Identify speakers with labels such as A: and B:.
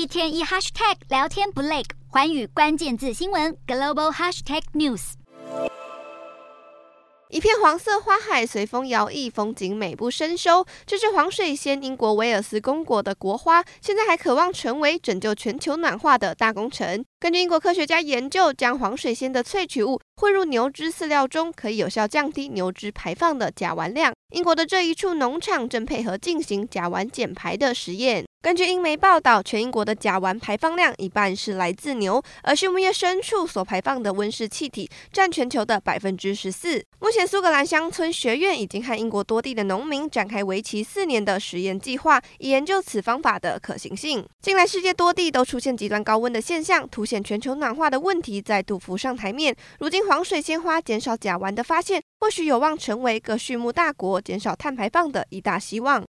A: 一天一 hashtag 聊天不累，环宇关键字新闻 global hashtag news。
B: 一片黄色花海随风摇曳，风景美不胜收。这是黄水仙，英国威尔斯公国的国花，现在还渴望成为拯救全球暖化的大功臣。根据英国科学家研究，将黄水仙的萃取物混入牛只饲料中，可以有效降低牛只排放的甲烷量。英国的这一处农场正配合进行甲烷减排的实验。根据英媒报道，全英国的甲烷排放量一半是来自牛，而畜牧业牲畜所排放的温室气体占全球的百分之十四。目前，苏格兰乡村学院已经和英国多地的农民展开为期四年的实验计划，以研究此方法的可行性。近来，世界多地都出现极端高温的现象，凸显全球暖化的问题再度浮上台面。如今，黄水仙花减少甲烷的发现，或许有望成为各畜牧大国减少碳排放的一大希望。